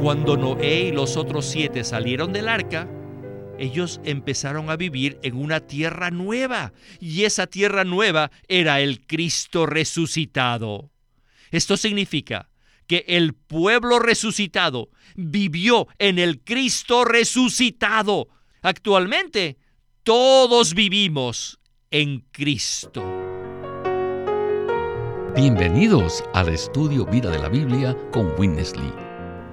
Cuando Noé y los otros siete salieron del arca, ellos empezaron a vivir en una tierra nueva y esa tierra nueva era el Cristo resucitado. Esto significa que el pueblo resucitado vivió en el Cristo resucitado. Actualmente, todos vivimos en Cristo. Bienvenidos al estudio Vida de la Biblia con Winnesley.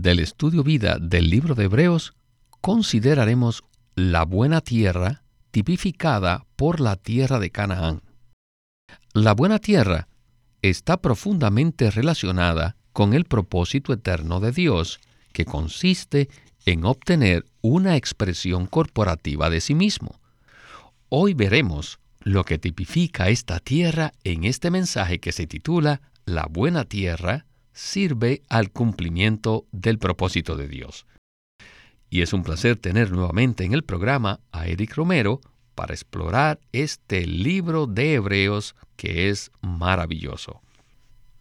del Estudio Vida del libro de Hebreos, consideraremos la buena tierra tipificada por la tierra de Canaán. La buena tierra está profundamente relacionada con el propósito eterno de Dios, que consiste en obtener una expresión corporativa de sí mismo. Hoy veremos lo que tipifica esta tierra en este mensaje que se titula La buena tierra sirve al cumplimiento del propósito de Dios. Y es un placer tener nuevamente en el programa a Eric Romero para explorar este libro de Hebreos que es maravilloso.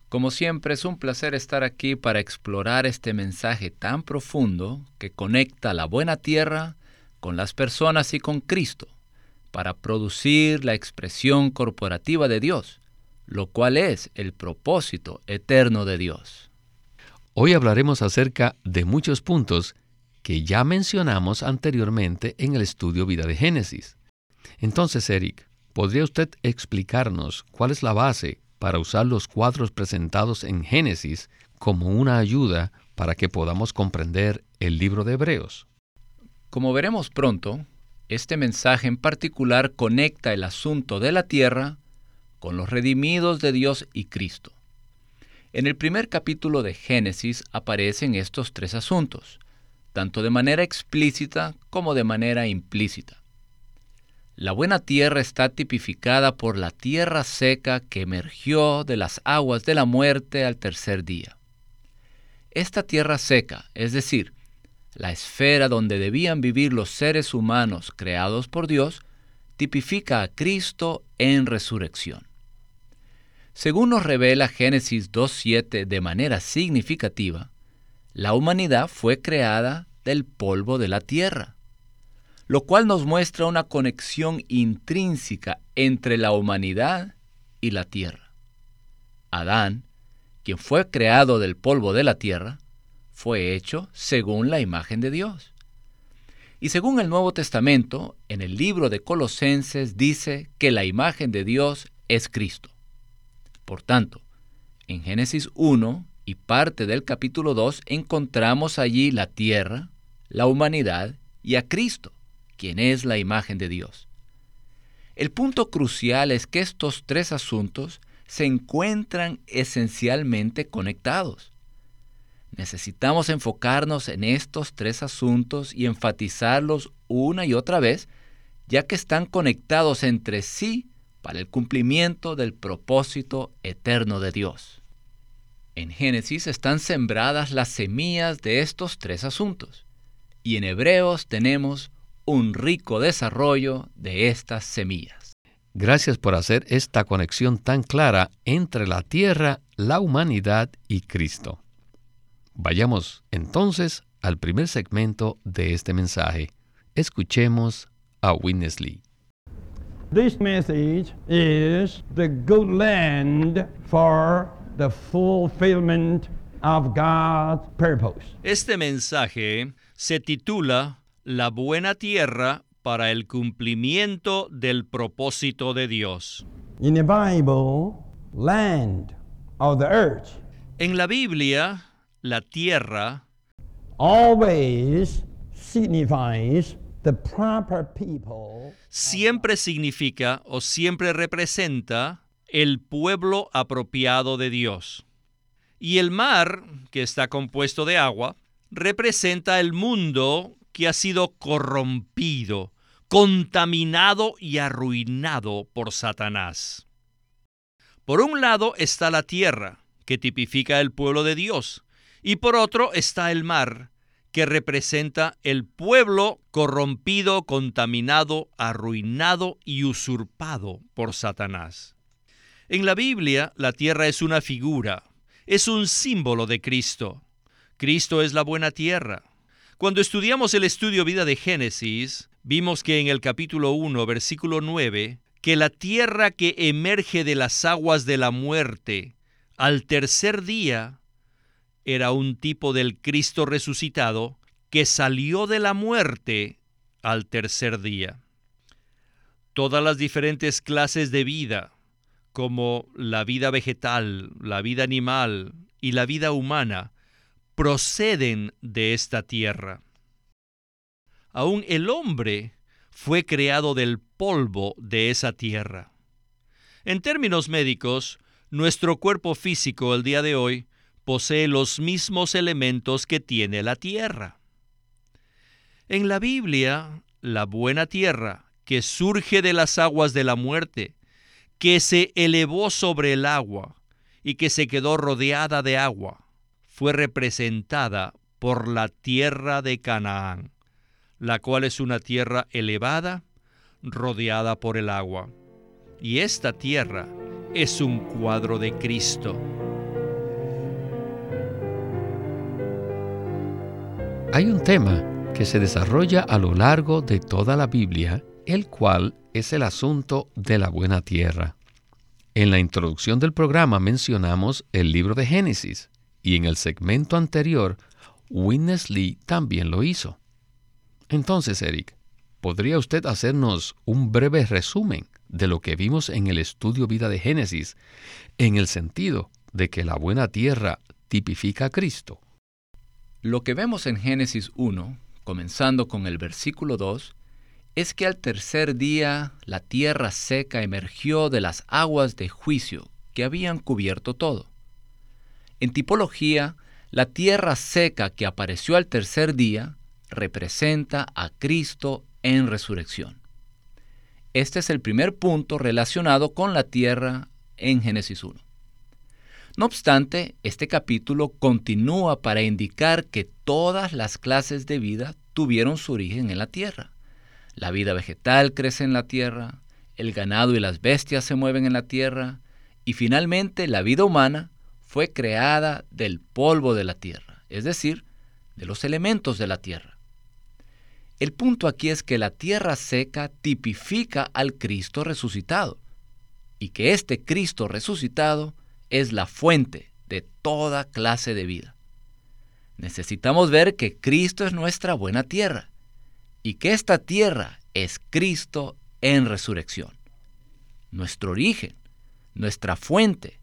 Como siempre es un placer estar aquí para explorar este mensaje tan profundo que conecta la buena tierra con las personas y con Cristo para producir la expresión corporativa de Dios, lo cual es el propósito eterno de Dios. Hoy hablaremos acerca de muchos puntos que ya mencionamos anteriormente en el estudio Vida de Génesis. Entonces, Eric, ¿podría usted explicarnos cuál es la base para usar los cuadros presentados en Génesis como una ayuda para que podamos comprender el libro de Hebreos? Como veremos pronto, este mensaje en particular conecta el asunto de la tierra con los redimidos de Dios y Cristo. En el primer capítulo de Génesis aparecen estos tres asuntos, tanto de manera explícita como de manera implícita. La buena tierra está tipificada por la tierra seca que emergió de las aguas de la muerte al tercer día. Esta tierra seca, es decir, la esfera donde debían vivir los seres humanos creados por Dios, tipifica a Cristo en resurrección. Según nos revela Génesis 2.7 de manera significativa, la humanidad fue creada del polvo de la tierra, lo cual nos muestra una conexión intrínseca entre la humanidad y la tierra. Adán, quien fue creado del polvo de la tierra, fue hecho según la imagen de Dios. Y según el Nuevo Testamento, en el libro de Colosenses dice que la imagen de Dios es Cristo. Por tanto, en Génesis 1 y parte del capítulo 2 encontramos allí la tierra, la humanidad y a Cristo, quien es la imagen de Dios. El punto crucial es que estos tres asuntos se encuentran esencialmente conectados. Necesitamos enfocarnos en estos tres asuntos y enfatizarlos una y otra vez, ya que están conectados entre sí para el cumplimiento del propósito eterno de Dios. En Génesis están sembradas las semillas de estos tres asuntos, y en Hebreos tenemos un rico desarrollo de estas semillas. Gracias por hacer esta conexión tan clara entre la tierra, la humanidad y Cristo. Vayamos entonces al primer segmento de este mensaje. Escuchemos a Witness Lee. This message is the good land for the fulfillment of God's purpose. Este mensaje se titula La buena tierra para el cumplimiento del propósito de Dios. In the Bible, land of the earth En la Biblia, la tierra always signifies siempre significa o siempre representa el pueblo apropiado de Dios. Y el mar, que está compuesto de agua, representa el mundo que ha sido corrompido, contaminado y arruinado por Satanás. Por un lado está la tierra, que tipifica el pueblo de Dios, y por otro está el mar, que representa el pueblo corrompido, contaminado, arruinado y usurpado por Satanás. En la Biblia, la tierra es una figura, es un símbolo de Cristo. Cristo es la buena tierra. Cuando estudiamos el estudio vida de Génesis, vimos que en el capítulo 1, versículo 9, que la tierra que emerge de las aguas de la muerte al tercer día era un tipo del Cristo resucitado que salió de la muerte al tercer día. Todas las diferentes clases de vida, como la vida vegetal, la vida animal y la vida humana, proceden de esta tierra. Aún el hombre fue creado del polvo de esa tierra. En términos médicos, nuestro cuerpo físico el día de hoy posee los mismos elementos que tiene la tierra. En la Biblia, la buena tierra, que surge de las aguas de la muerte, que se elevó sobre el agua y que se quedó rodeada de agua, fue representada por la tierra de Canaán, la cual es una tierra elevada, rodeada por el agua. Y esta tierra es un cuadro de Cristo. Hay un tema que se desarrolla a lo largo de toda la Biblia, el cual es el asunto de la buena tierra. En la introducción del programa mencionamos el libro de Génesis y en el segmento anterior, Witness Lee también lo hizo. Entonces, Eric, ¿podría usted hacernos un breve resumen de lo que vimos en el estudio vida de Génesis, en el sentido de que la buena tierra tipifica a Cristo? Lo que vemos en Génesis 1, comenzando con el versículo 2, es que al tercer día la tierra seca emergió de las aguas de juicio que habían cubierto todo. En tipología, la tierra seca que apareció al tercer día representa a Cristo en resurrección. Este es el primer punto relacionado con la tierra en Génesis 1. No obstante, este capítulo continúa para indicar que todas las clases de vida tuvieron su origen en la tierra. La vida vegetal crece en la tierra, el ganado y las bestias se mueven en la tierra, y finalmente la vida humana fue creada del polvo de la tierra, es decir, de los elementos de la tierra. El punto aquí es que la tierra seca tipifica al Cristo resucitado, y que este Cristo resucitado es la fuente de toda clase de vida. Necesitamos ver que Cristo es nuestra buena tierra y que esta tierra es Cristo en resurrección. Nuestro origen, nuestra fuente,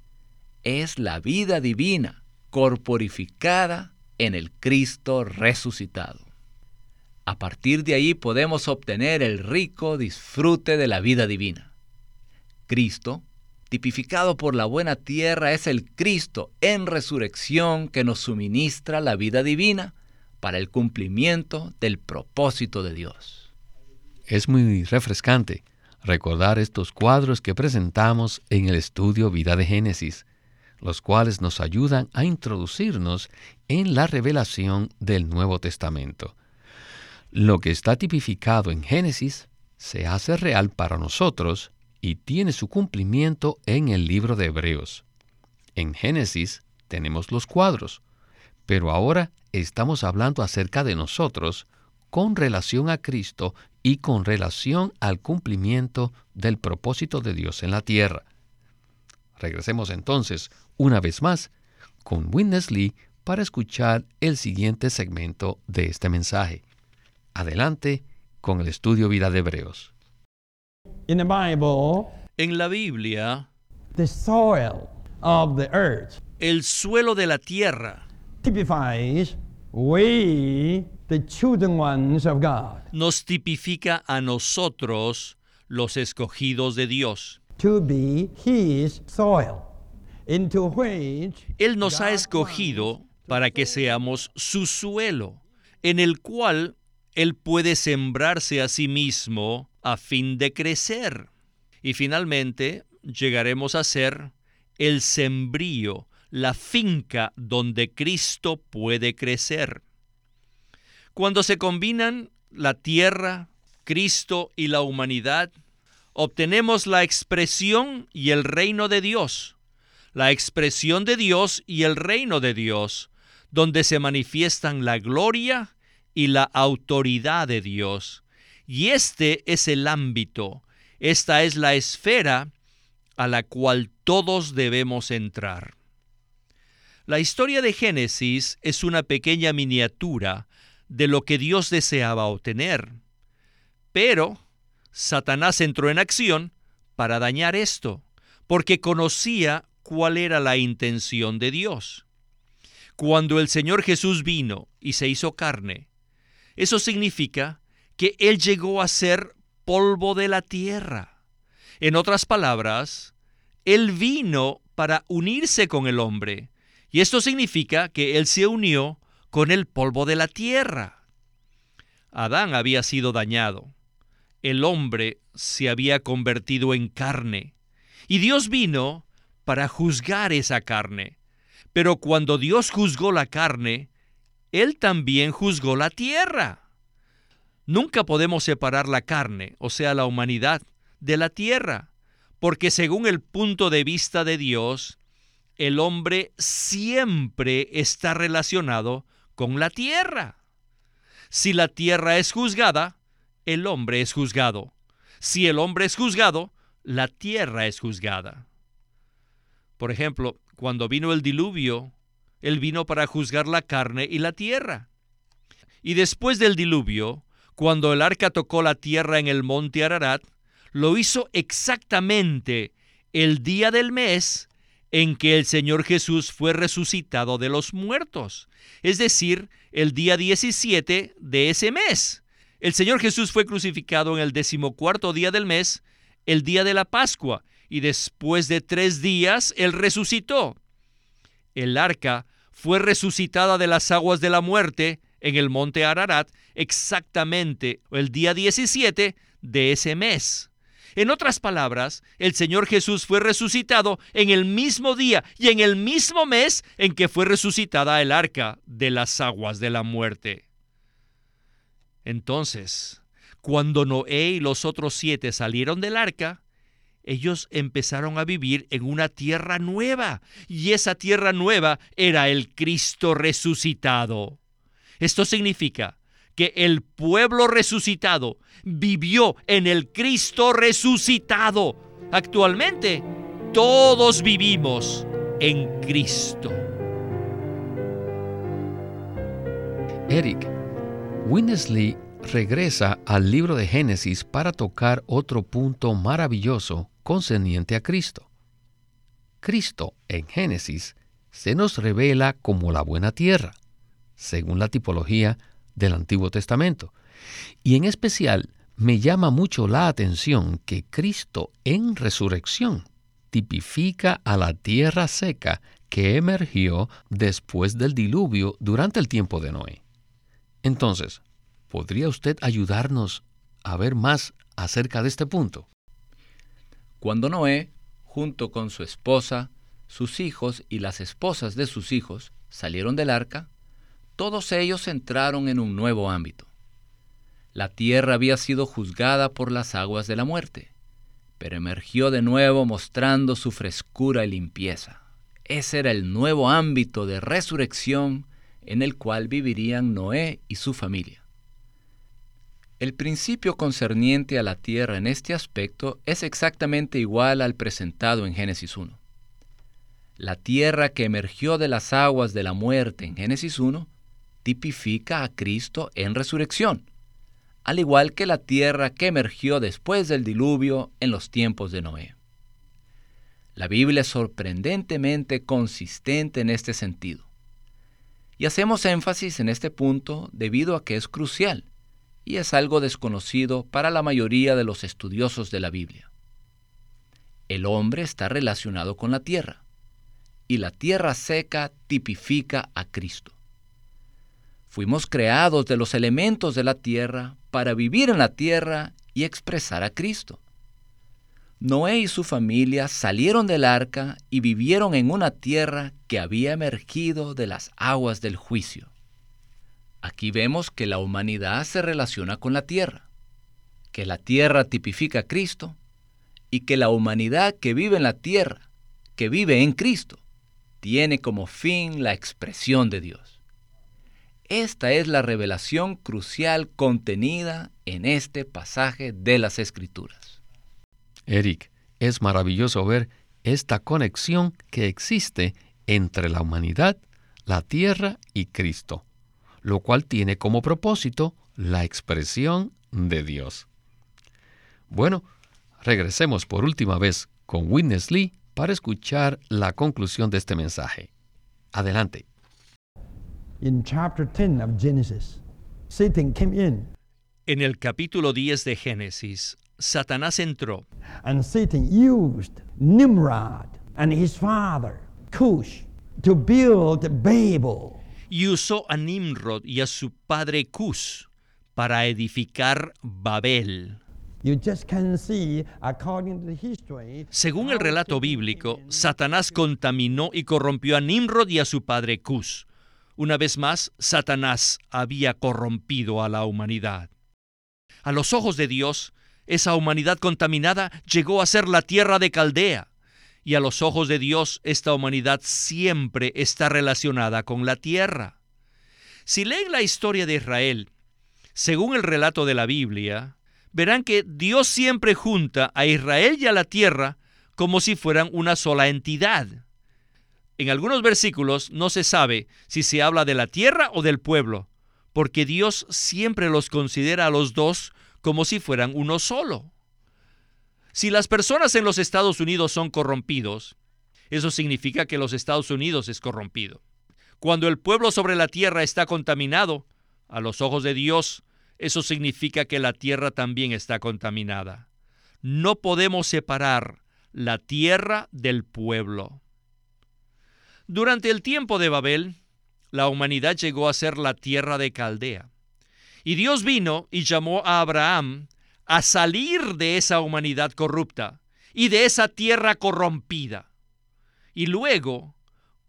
es la vida divina corporificada en el Cristo resucitado. A partir de ahí podemos obtener el rico disfrute de la vida divina. Cristo tipificado por la buena tierra, es el Cristo en resurrección que nos suministra la vida divina para el cumplimiento del propósito de Dios. Es muy refrescante recordar estos cuadros que presentamos en el estudio Vida de Génesis, los cuales nos ayudan a introducirnos en la revelación del Nuevo Testamento. Lo que está tipificado en Génesis se hace real para nosotros y tiene su cumplimiento en el libro de Hebreos. En Génesis tenemos los cuadros, pero ahora estamos hablando acerca de nosotros con relación a Cristo y con relación al cumplimiento del propósito de Dios en la tierra. Regresemos entonces, una vez más, con Witness para escuchar el siguiente segmento de este mensaje. Adelante con el estudio Vida de Hebreos. In the Bible, En la Biblia, the soil of the earth el suelo de la tierra typifies we, the chosen ones of God, nos tipifica a nosotros, los escogidos de Dios. to be His soil, into which Él nos ha God escogido para que seamos su suelo, en el cual él puede sembrarse a sí mismo a fin de crecer. Y finalmente llegaremos a ser el sembrío, la finca donde Cristo puede crecer. Cuando se combinan la tierra, Cristo y la humanidad, obtenemos la expresión y el reino de Dios, la expresión de Dios y el reino de Dios, donde se manifiestan la gloria y la autoridad de Dios. Y este es el ámbito, esta es la esfera a la cual todos debemos entrar. La historia de Génesis es una pequeña miniatura de lo que Dios deseaba obtener. Pero Satanás entró en acción para dañar esto, porque conocía cuál era la intención de Dios. Cuando el Señor Jesús vino y se hizo carne, eso significa que Él llegó a ser polvo de la tierra. En otras palabras, Él vino para unirse con el hombre. Y esto significa que Él se unió con el polvo de la tierra. Adán había sido dañado. El hombre se había convertido en carne. Y Dios vino para juzgar esa carne. Pero cuando Dios juzgó la carne, él también juzgó la tierra. Nunca podemos separar la carne, o sea, la humanidad, de la tierra, porque según el punto de vista de Dios, el hombre siempre está relacionado con la tierra. Si la tierra es juzgada, el hombre es juzgado. Si el hombre es juzgado, la tierra es juzgada. Por ejemplo, cuando vino el diluvio, él vino para juzgar la carne y la tierra. Y después del diluvio, cuando el arca tocó la tierra en el monte Ararat, lo hizo exactamente el día del mes en que el Señor Jesús fue resucitado de los muertos, es decir, el día 17 de ese mes. El Señor Jesús fue crucificado en el decimocuarto día del mes, el día de la Pascua, y después de tres días Él resucitó el arca fue resucitada de las aguas de la muerte en el monte Ararat exactamente el día 17 de ese mes. En otras palabras, el Señor Jesús fue resucitado en el mismo día y en el mismo mes en que fue resucitada el arca de las aguas de la muerte. Entonces, cuando Noé y los otros siete salieron del arca, ellos empezaron a vivir en una tierra nueva, y esa tierra nueva era el Cristo resucitado. Esto significa que el pueblo resucitado vivió en el Cristo resucitado. Actualmente, todos vivimos en Cristo. Eric, Winnesley regresa al libro de Génesis para tocar otro punto maravilloso concerniente a Cristo. Cristo en Génesis se nos revela como la buena tierra, según la tipología del Antiguo Testamento. Y en especial me llama mucho la atención que Cristo en resurrección tipifica a la tierra seca que emergió después del diluvio durante el tiempo de Noé. Entonces, ¿podría usted ayudarnos a ver más acerca de este punto? Cuando Noé, junto con su esposa, sus hijos y las esposas de sus hijos, salieron del arca, todos ellos entraron en un nuevo ámbito. La tierra había sido juzgada por las aguas de la muerte, pero emergió de nuevo mostrando su frescura y limpieza. Ese era el nuevo ámbito de resurrección en el cual vivirían Noé y su familia. El principio concerniente a la tierra en este aspecto es exactamente igual al presentado en Génesis 1. La tierra que emergió de las aguas de la muerte en Génesis 1 tipifica a Cristo en resurrección, al igual que la tierra que emergió después del diluvio en los tiempos de Noé. La Biblia es sorprendentemente consistente en este sentido. Y hacemos énfasis en este punto debido a que es crucial y es algo desconocido para la mayoría de los estudiosos de la Biblia. El hombre está relacionado con la tierra, y la tierra seca tipifica a Cristo. Fuimos creados de los elementos de la tierra para vivir en la tierra y expresar a Cristo. Noé y su familia salieron del arca y vivieron en una tierra que había emergido de las aguas del juicio. Aquí vemos que la humanidad se relaciona con la tierra, que la tierra tipifica a Cristo y que la humanidad que vive en la tierra, que vive en Cristo, tiene como fin la expresión de Dios. Esta es la revelación crucial contenida en este pasaje de las Escrituras. Eric, es maravilloso ver esta conexión que existe entre la humanidad, la tierra y Cristo, lo cual tiene como propósito la expresión de Dios. Bueno, regresemos por última vez con Witness Lee para escuchar la conclusión de este mensaje. Adelante. In chapter 10 of Genesis, Satan came in En el capítulo 10 de Génesis, Satanás entró and Satan used Nimrod and his father, Cush, to build Babel. Y usó a Nimrod y a su padre Cus para edificar Babel. Según el relato bíblico, Satanás contaminó y corrompió a Nimrod y a su padre Cus. Una vez más, Satanás había corrompido a la humanidad. A los ojos de Dios, esa humanidad contaminada llegó a ser la tierra de Caldea. Y a los ojos de Dios, esta humanidad siempre está relacionada con la tierra. Si leen la historia de Israel, según el relato de la Biblia, verán que Dios siempre junta a Israel y a la tierra como si fueran una sola entidad. En algunos versículos no se sabe si se habla de la tierra o del pueblo, porque Dios siempre los considera a los dos como si fueran uno solo. Si las personas en los Estados Unidos son corrompidos, eso significa que los Estados Unidos es corrompido. Cuando el pueblo sobre la tierra está contaminado, a los ojos de Dios, eso significa que la tierra también está contaminada. No podemos separar la tierra del pueblo. Durante el tiempo de Babel, la humanidad llegó a ser la tierra de Caldea. Y Dios vino y llamó a Abraham a salir de esa humanidad corrupta y de esa tierra corrompida. Y luego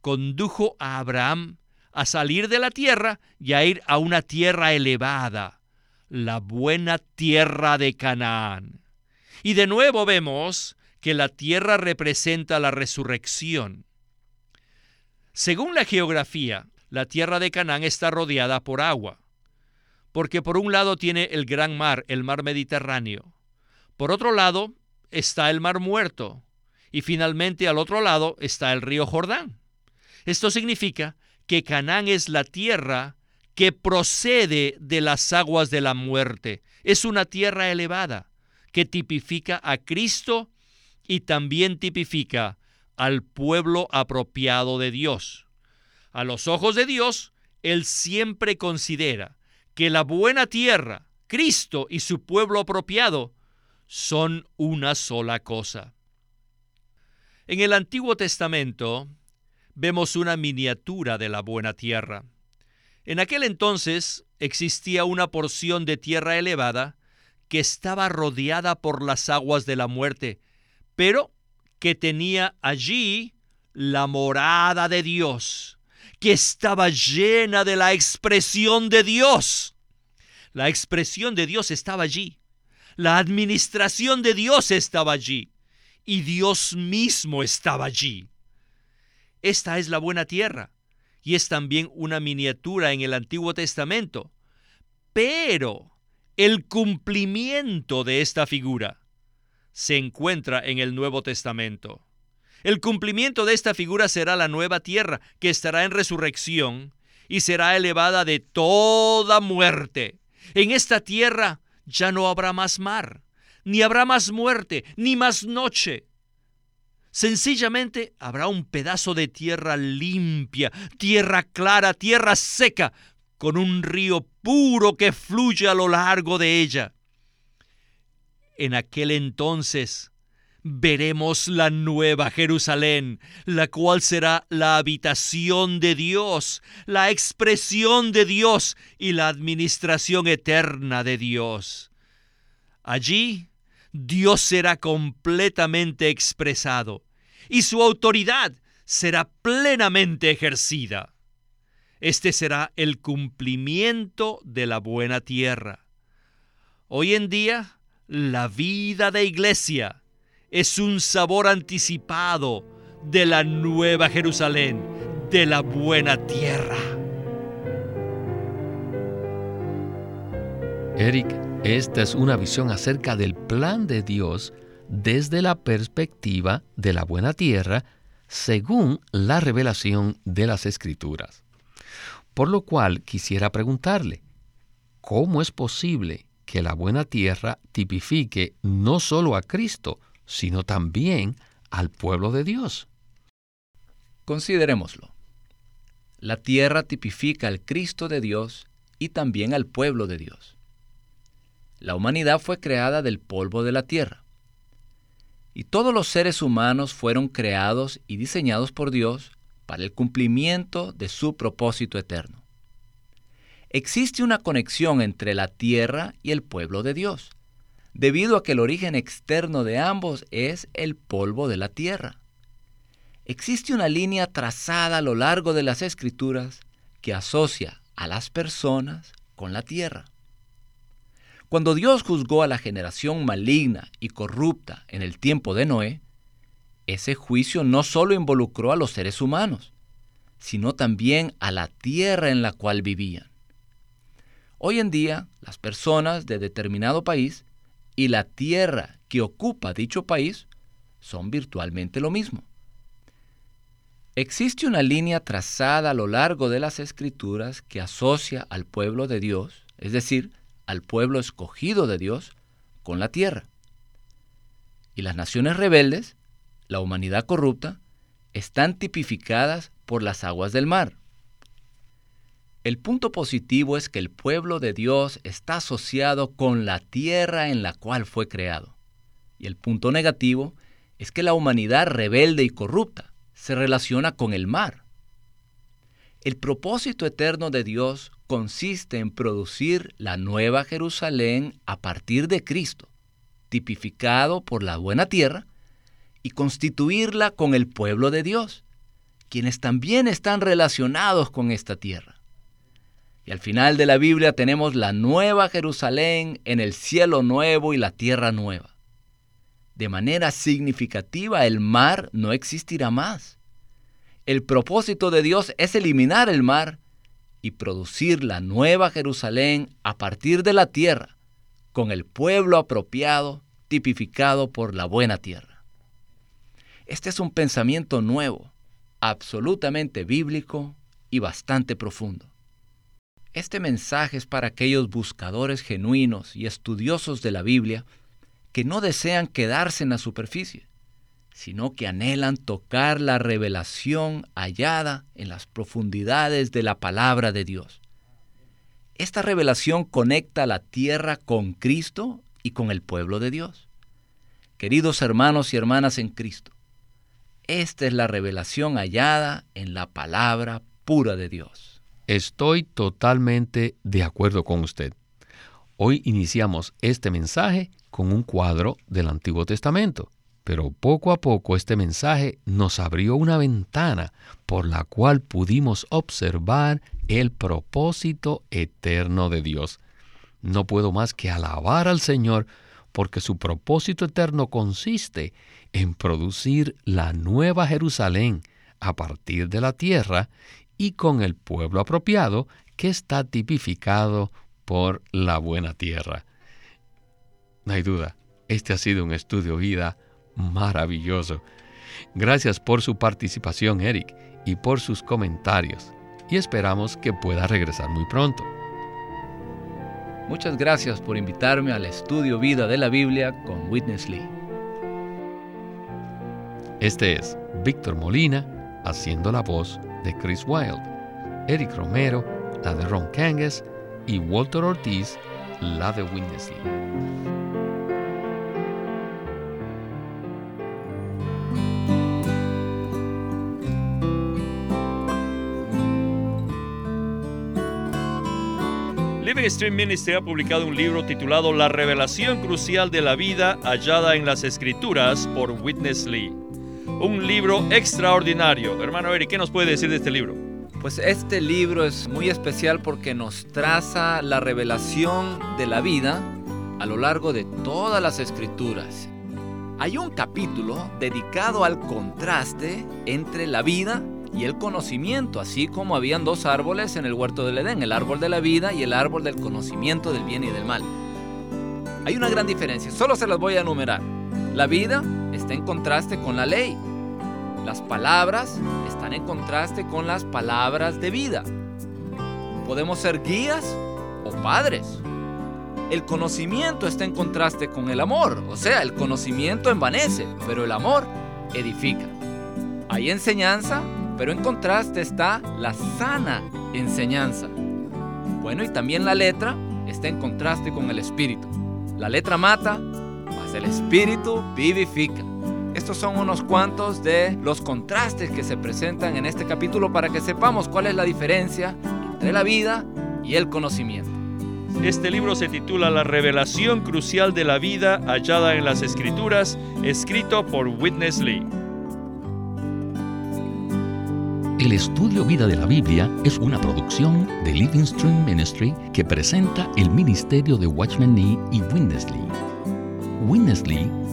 condujo a Abraham a salir de la tierra y a ir a una tierra elevada, la buena tierra de Canaán. Y de nuevo vemos que la tierra representa la resurrección. Según la geografía, la tierra de Canaán está rodeada por agua, porque por un lado tiene el gran mar, el mar Mediterráneo, por otro lado está el mar muerto, y finalmente al otro lado está el río Jordán. Esto significa que Canaán es la tierra que procede de las aguas de la muerte. Es una tierra elevada que tipifica a Cristo y también tipifica al pueblo apropiado de Dios. A los ojos de Dios, Él siempre considera que la buena tierra, Cristo y su pueblo apropiado son una sola cosa. En el Antiguo Testamento vemos una miniatura de la buena tierra. En aquel entonces existía una porción de tierra elevada que estaba rodeada por las aguas de la muerte, pero que tenía allí la morada de Dios, que estaba llena de la expresión de Dios. La expresión de Dios estaba allí. La administración de Dios estaba allí. Y Dios mismo estaba allí. Esta es la buena tierra. Y es también una miniatura en el Antiguo Testamento. Pero el cumplimiento de esta figura se encuentra en el Nuevo Testamento. El cumplimiento de esta figura será la nueva tierra que estará en resurrección y será elevada de toda muerte. En esta tierra ya no habrá más mar, ni habrá más muerte, ni más noche. Sencillamente habrá un pedazo de tierra limpia, tierra clara, tierra seca, con un río puro que fluye a lo largo de ella. En aquel entonces veremos la nueva Jerusalén, la cual será la habitación de Dios, la expresión de Dios y la administración eterna de Dios. Allí Dios será completamente expresado y su autoridad será plenamente ejercida. Este será el cumplimiento de la buena tierra. Hoy en día, la vida de iglesia es un sabor anticipado de la nueva Jerusalén, de la buena tierra. Eric, esta es una visión acerca del plan de Dios desde la perspectiva de la buena tierra según la revelación de las Escrituras. Por lo cual quisiera preguntarle, ¿cómo es posible que la buena tierra tipifique no solo a Cristo, sino también al pueblo de Dios? Considerémoslo. La tierra tipifica al Cristo de Dios y también al pueblo de Dios. La humanidad fue creada del polvo de la tierra. Y todos los seres humanos fueron creados y diseñados por Dios para el cumplimiento de su propósito eterno. Existe una conexión entre la tierra y el pueblo de Dios, debido a que el origen externo de ambos es el polvo de la tierra. Existe una línea trazada a lo largo de las escrituras que asocia a las personas con la tierra. Cuando Dios juzgó a la generación maligna y corrupta en el tiempo de Noé, ese juicio no solo involucró a los seres humanos, sino también a la tierra en la cual vivían. Hoy en día, las personas de determinado país y la tierra que ocupa dicho país son virtualmente lo mismo. Existe una línea trazada a lo largo de las escrituras que asocia al pueblo de Dios, es decir, al pueblo escogido de Dios con la tierra. Y las naciones rebeldes, la humanidad corrupta, están tipificadas por las aguas del mar. El punto positivo es que el pueblo de Dios está asociado con la tierra en la cual fue creado. Y el punto negativo es que la humanidad rebelde y corrupta se relaciona con el mar. El propósito eterno de Dios consiste en producir la nueva Jerusalén a partir de Cristo, tipificado por la buena tierra, y constituirla con el pueblo de Dios, quienes también están relacionados con esta tierra. Y al final de la Biblia tenemos la nueva Jerusalén en el cielo nuevo y la tierra nueva. De manera significativa el mar no existirá más. El propósito de Dios es eliminar el mar y producir la nueva Jerusalén a partir de la tierra, con el pueblo apropiado, tipificado por la buena tierra. Este es un pensamiento nuevo, absolutamente bíblico y bastante profundo. Este mensaje es para aquellos buscadores genuinos y estudiosos de la Biblia que no desean quedarse en la superficie, sino que anhelan tocar la revelación hallada en las profundidades de la palabra de Dios. Esta revelación conecta la tierra con Cristo y con el pueblo de Dios. Queridos hermanos y hermanas en Cristo, esta es la revelación hallada en la palabra pura de Dios. Estoy totalmente de acuerdo con usted. Hoy iniciamos este mensaje con un cuadro del Antiguo Testamento. Pero poco a poco este mensaje nos abrió una ventana por la cual pudimos observar el propósito eterno de Dios. No puedo más que alabar al Señor porque su propósito eterno consiste en producir la nueva Jerusalén a partir de la tierra y con el pueblo apropiado que está tipificado por la buena tierra. No hay duda, este ha sido un estudio vida maravilloso. Gracias por su participación, Eric, y por sus comentarios. Y esperamos que pueda regresar muy pronto. Muchas gracias por invitarme al estudio Vida de la Biblia con Witness Lee. Este es Víctor Molina haciendo la voz de Chris Wilde, Eric Romero, la de Ron Kangas y Walter Ortiz, la de Winnesley. Living Stream Ministry ha publicado un libro titulado La revelación crucial de la vida hallada en las escrituras por Witness Lee. Un libro extraordinario. Hermano Eric, ¿qué nos puede decir de este libro? Pues este libro es muy especial porque nos traza la revelación de la vida a lo largo de todas las escrituras. Hay un capítulo dedicado al contraste entre la vida y el conocimiento, así como habían dos árboles en el huerto del Edén, el árbol de la vida y el árbol del conocimiento del bien y del mal. Hay una gran diferencia, solo se las voy a enumerar. La vida está en contraste con la ley. Las palabras están en contraste con las palabras de vida. Podemos ser guías o padres. El conocimiento está en contraste con el amor, o sea, el conocimiento envanece, pero el amor edifica. Hay enseñanza pero en contraste está la sana enseñanza. Bueno, y también la letra está en contraste con el espíritu. La letra mata, mas el espíritu vivifica. Estos son unos cuantos de los contrastes que se presentan en este capítulo para que sepamos cuál es la diferencia entre la vida y el conocimiento. Este libro se titula La revelación crucial de la vida hallada en las escrituras, escrito por Witness Lee. El estudio Vida de la Biblia es una producción de Living Stream Ministry que presenta el ministerio de Watchman Nee y Winnesley. Winnesley